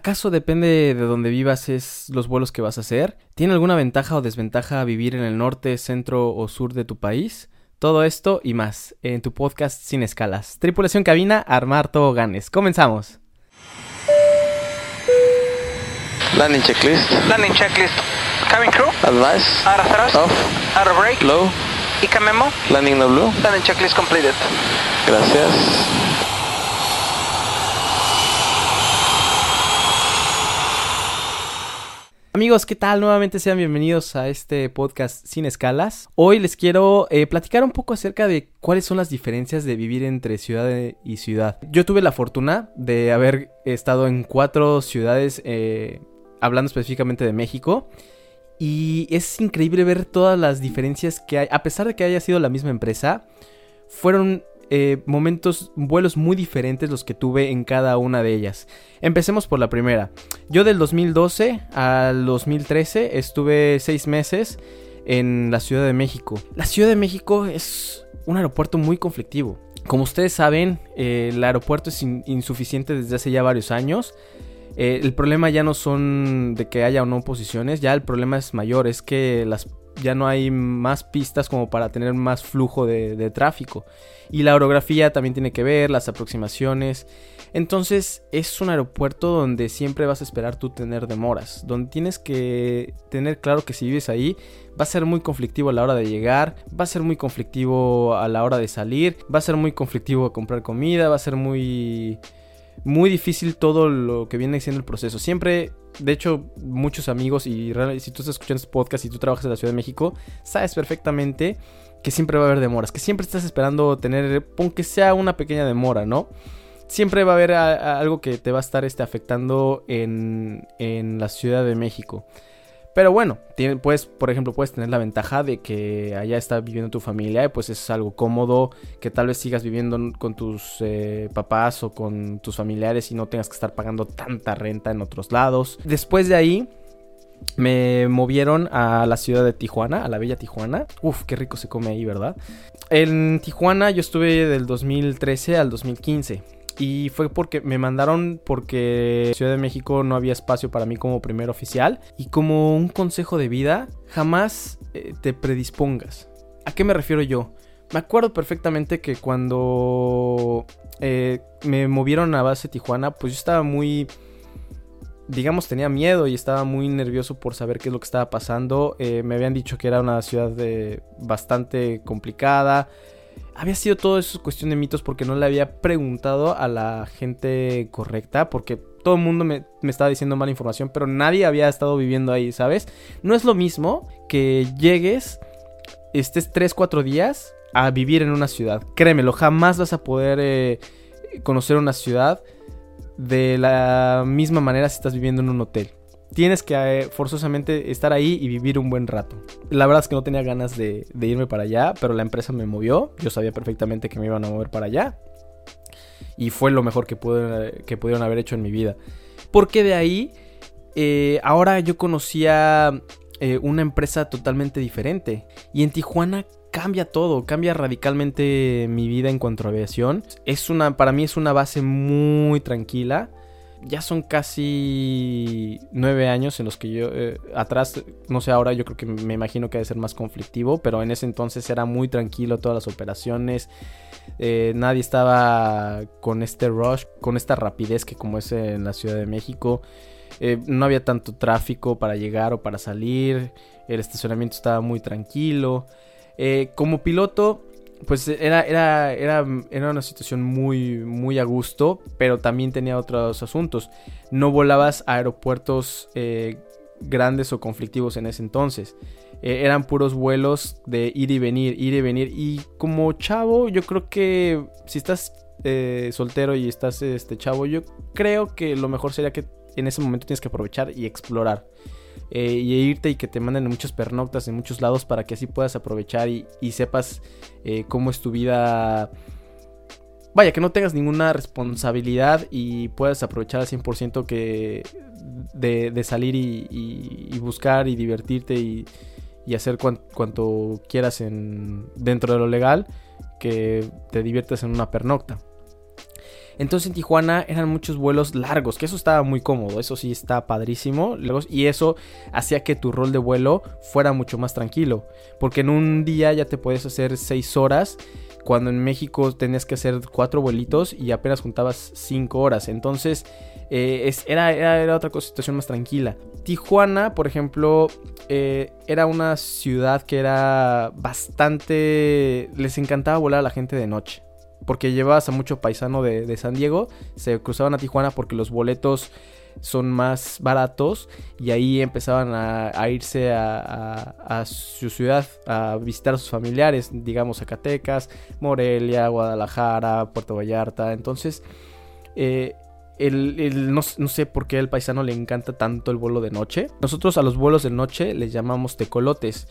¿Acaso depende de donde vivas es los vuelos que vas a hacer? ¿Tiene alguna ventaja o desventaja vivir en el norte, centro o sur de tu país? Todo esto y más en tu podcast Sin Escalas. Tripulación cabina, armar toboganes. Comenzamos. Landing checklist. Landing checklist. Cabin crew. Advice. Out of thrust. Off. Out of brake. Low. ICA memo. Landing no blue. Landing checklist completed. Gracias. Amigos, ¿qué tal? Nuevamente sean bienvenidos a este podcast Sin Escalas. Hoy les quiero eh, platicar un poco acerca de cuáles son las diferencias de vivir entre ciudad y ciudad. Yo tuve la fortuna de haber estado en cuatro ciudades, eh, hablando específicamente de México. Y es increíble ver todas las diferencias que hay, a pesar de que haya sido la misma empresa, fueron eh, momentos, vuelos muy diferentes los que tuve en cada una de ellas. Empecemos por la primera. Yo del 2012 al 2013 estuve seis meses en la Ciudad de México. La Ciudad de México es un aeropuerto muy conflictivo. Como ustedes saben, eh, el aeropuerto es insuficiente desde hace ya varios años. Eh, el problema ya no son de que haya o no posiciones, ya el problema es mayor, es que las ya no hay más pistas como para tener más flujo de, tráfico. Y la orografía también tiene que ver, las aproximaciones. Entonces es un aeropuerto donde siempre vas a esperar tú tener demoras, donde tienes que tener claro que si vives ahí va a ser muy conflictivo a la hora de llegar, va a ser muy conflictivo a la hora de salir, va a ser muy conflictivo a comprar comida, va a ser muy muy difícil todo lo que viene siendo el proceso. Siempre, de hecho, muchos amigos, y si tú estás escuchando este podcast y tú trabajas en la Ciudad de México, sabes perfectamente que siempre va a haber demoras, que siempre estás esperando tener, aunque sea una pequeña demora, ¿no? Siempre va a haber algo que te va a estar este, afectando en, en la Ciudad de México. Pero bueno, puedes, por ejemplo, puedes tener la ventaja de que allá está viviendo tu familia y pues es algo cómodo, que tal vez sigas viviendo con tus eh, papás o con tus familiares y no tengas que estar pagando tanta renta en otros lados. Después de ahí, me movieron a la ciudad de Tijuana, a la bella Tijuana. Uf, qué rico se come ahí, ¿verdad? En Tijuana yo estuve del 2013 al 2015. Y fue porque me mandaron porque Ciudad de México no había espacio para mí como primer oficial. Y como un consejo de vida, jamás eh, te predispongas. ¿A qué me refiero yo? Me acuerdo perfectamente que cuando eh, me movieron a base Tijuana, pues yo estaba muy digamos, tenía miedo y estaba muy nervioso por saber qué es lo que estaba pasando. Eh, me habían dicho que era una ciudad bastante complicada había sido todo eso cuestión de mitos porque no le había preguntado a la gente correcta, porque todo el mundo me, estaba diciendo mala información, pero nadie había estado viviendo ahí, ¿sabes? No es lo mismo que llegues, estés 3, 4 días a vivir en una ciudad. Créemelo, jamás vas a poder eh, conocer una ciudad de la misma manera si estás viviendo en un hotel tienes que eh, forzosamente estar ahí y vivir un buen rato. La verdad es que no tenía ganas de, irme para allá, pero la empresa me movió. Yo sabía perfectamente que me iban a mover para allá. Y fue lo mejor que, pudieron haber hecho en mi vida. Porque de ahí, eh, ahora yo conocía eh, una empresa totalmente diferente. Y en Tijuana cambia todo, cambia radicalmente mi vida en cuanto a aviación. Es una, para mí es una base muy tranquila ya son casi nueve años en los que yo eh, atrás, no sé ahora, yo creo que me imagino que debe ser más conflictivo, pero en ese entonces era muy tranquilo todas las operaciones, eh, nadie estaba con este rush, con esta rapidez que como es en la Ciudad de México, eh, no había tanto tráfico para llegar o para salir, el estacionamiento estaba muy tranquilo. como piloto, pues era, era, era, era una situación muy, muy a gusto, pero también tenía otros asuntos. No volabas a aeropuertos eh, grandes o conflictivos en ese entonces. Eh, eran puros vuelos de ir y venir, ir y venir. Y como chavo, yo creo que si estás eh, soltero y estás este chavo, yo creo que lo mejor sería que en ese momento tienes que aprovechar y explorar. Eh, y irte y que te manden muchos pernoctas en muchos lados para que así puedas aprovechar y, sepas eh, cómo es tu vida. Vaya, que no tengas ninguna responsabilidad y puedas aprovechar al 100% que de, salir y, buscar y divertirte y, hacer cuanto quieras en, dentro de lo legal, que te diviertas en una pernocta. Entonces en Tijuana eran muchos vuelos largos, que eso estaba muy cómodo, eso sí está padrísimo. Y eso hacía que tu rol de vuelo fuera mucho más tranquilo. Porque en un día ya te puedes hacer 6 horas cuando en México tenías que hacer cuatro vuelitos y apenas juntabas cinco horas. Entonces eh, era, era, otra situación más tranquila. Tijuana, por ejemplo, eh, era una ciudad que era bastante... Les encantaba volar a la gente de noche. Porque llevabas a mucho paisano de, San Diego, se cruzaban a Tijuana porque los boletos son más baratos y ahí empezaban a, irse a, su ciudad a visitar a sus familiares, digamos Zacatecas, Morelia, Guadalajara, Puerto Vallarta. Entonces, eh, el, no, no, sé por qué al paisano le encanta tanto el vuelo de noche. Nosotros a los vuelos de noche les llamamos tecolotes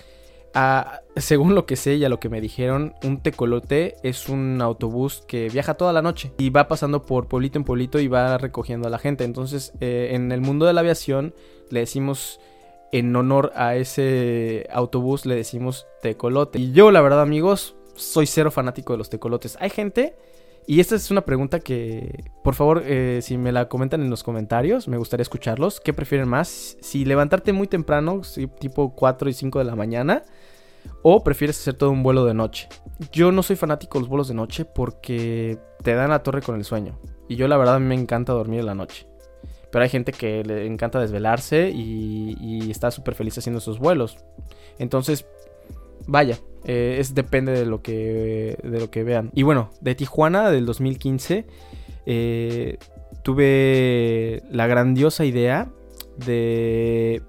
según lo que sé y a lo que me dijeron, un tecolote es un autobús que viaja toda la noche y va pasando por pueblito en pueblito y va recogiendo a la gente. Entonces, eh, en el mundo de la aviación, le decimos en honor a ese autobús, le decimos tecolote. Y yo, la verdad, amigos, soy cero fanático de los tecolotes. Hay gente y esta es una pregunta que, por favor, eh, si me la comentan en los comentarios, me gustaría escucharlos. ¿Qué prefieren más? Si levantarte muy temprano, tipo 4 y 5 de la mañana, o prefieres hacer todo un vuelo de noche. Yo no soy fanático de los vuelos de noche porque te dan la torre con el sueño. Y yo la verdad a mí me encanta dormir en la noche. Pero hay gente que le encanta desvelarse y, y está súper feliz haciendo esos vuelos. Entonces, vaya, eh, es depende de lo que de lo que vean. Y bueno, de Tijuana del 2015 eh, tuve la grandiosa idea de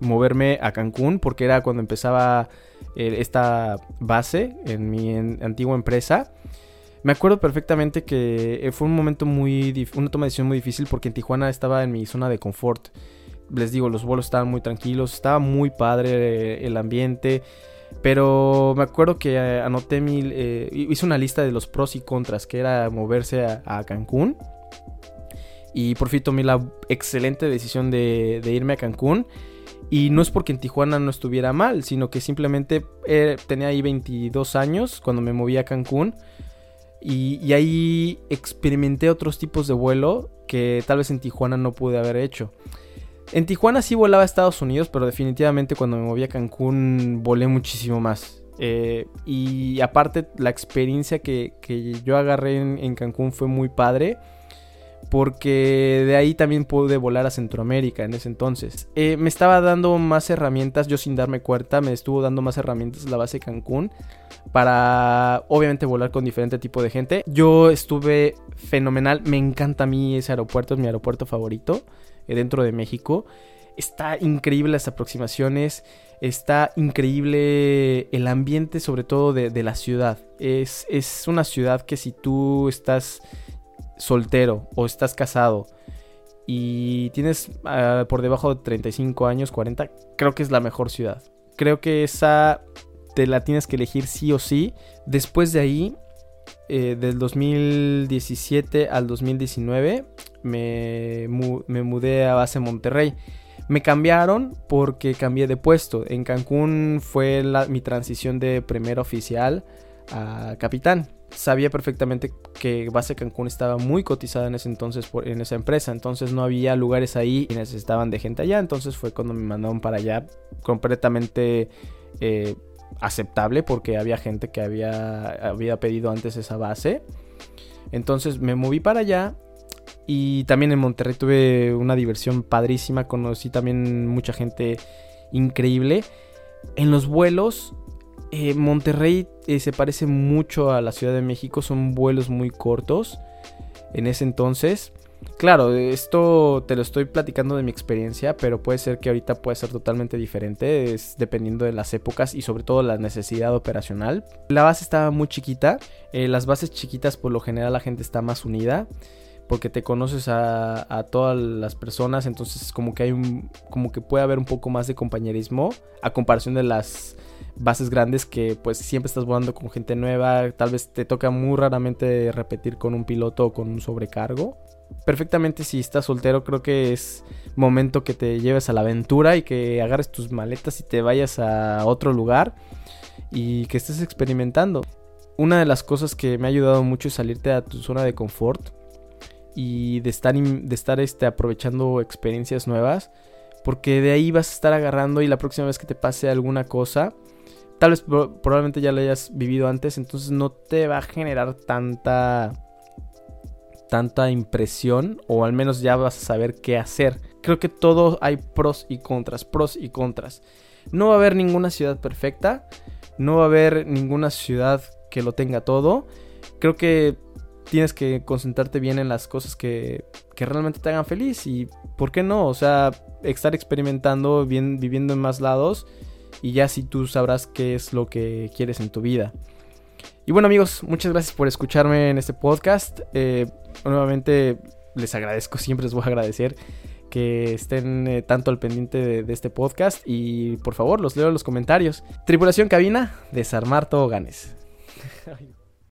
moverme a Cancún porque era cuando empezaba eh, esta base en mi antigua empresa. Me acuerdo perfectamente que fue un momento muy una toma de decisión muy difícil porque en Tijuana estaba en mi zona de confort. Les digo, los vuelos estaban muy tranquilos, estaba muy padre el ambiente. Pero me acuerdo que eh, anoté mi. Eh, hice una lista de los pros y contras, que era moverse a, Cancún. Y por fin tomé la excelente decisión de, irme a Cancún. Y no es porque en Tijuana no estuviera mal, sino que simplemente eh, tenía ahí 22 años cuando me moví a Cancún. Y, ahí experimenté otros tipos de vuelo que tal vez en Tijuana no pude haber hecho. En Tijuana sí volaba a Estados Unidos, pero definitivamente cuando me moví a Cancún volé muchísimo más. Eh, y aparte la experiencia que, yo agarré en, Cancún fue muy padre. Porque de ahí también pude volar a Centroamérica en ese entonces. Eh, me estaba dando más herramientas, yo sin darme cuenta, me estuvo dando más herramientas la base Cancún. Para obviamente volar con diferente tipo de gente. Yo estuve fenomenal, me encanta a mí ese aeropuerto, es mi aeropuerto favorito. Eh, dentro de México. Está increíble las aproximaciones, está increíble el ambiente sobre todo de, la ciudad. Es, es, una ciudad que si tú estás soltero o estás casado y tienes ah, por debajo de 35 años, 40, creo que es la mejor ciudad. Creo que esa te la tienes que elegir sí o sí. Después de ahí, eh, del 2017 al 2019, me, mudé a base Monterrey. Me cambiaron porque cambié de puesto. En Cancún fue mi transición de primer oficial a capitán. Sabía perfectamente que base Cancún estaba muy cotizada en ese entonces en esa empresa. Entonces no había lugares ahí y necesitaban de gente allá. Entonces fue cuando me mandaron para allá completamente eh, aceptable porque había gente que había, había pedido antes esa base. Entonces me moví para allá y también en Monterrey tuve una diversión padrísima, conocí también mucha gente increíble. En los vuelos, eh, Monterrey eh, se parece mucho a la Ciudad de México, son vuelos muy cortos en ese entonces. Claro, esto te lo estoy platicando de mi experiencia, pero puede ser que ahorita pueda ser totalmente diferente, es dependiendo de las épocas y sobre todo la necesidad operacional. La base estaba muy chiquita, eh, las bases chiquitas por lo general la gente está más unida porque te conoces a, todas las personas, entonces como que hay un, como que puede haber un poco más de compañerismo a comparación de las bases grandes que pues siempre estás volando con gente nueva, tal vez te toca muy raramente repetir con un piloto o con un sobrecargo. Perfectamente si estás soltero creo que es momento que te lleves a la aventura y que agarres tus maletas y te vayas a otro lugar y que estés experimentando. Una de las cosas que me ha ayudado mucho es salirte a tu zona de confort y de estar, de estar este, aprovechando experiencias nuevas. Porque de ahí vas a estar agarrando y la próxima vez que te pase alguna cosa, tal vez probablemente ya lo hayas vivido antes, entonces no te va a generar tanta tanta impresión o al menos ya vas a saber qué hacer. Creo que todo hay pros y contras, pros y contras. No va a haber ninguna ciudad perfecta, no va a haber ninguna ciudad que lo tenga todo. Creo que tienes que concentrarte bien en las cosas que, que realmente te hagan feliz y, ¿por qué no? O sea, estar experimentando, bien, viviendo en más lados y ya si tú sabrás qué es lo que quieres en tu vida. Y bueno amigos, muchas gracias por escucharme en este podcast. Eh, nuevamente les agradezco, siempre les voy a agradecer que estén eh, tanto al pendiente de, este podcast y por favor los leo en los comentarios. Tripulación cabina, desarmar ganes.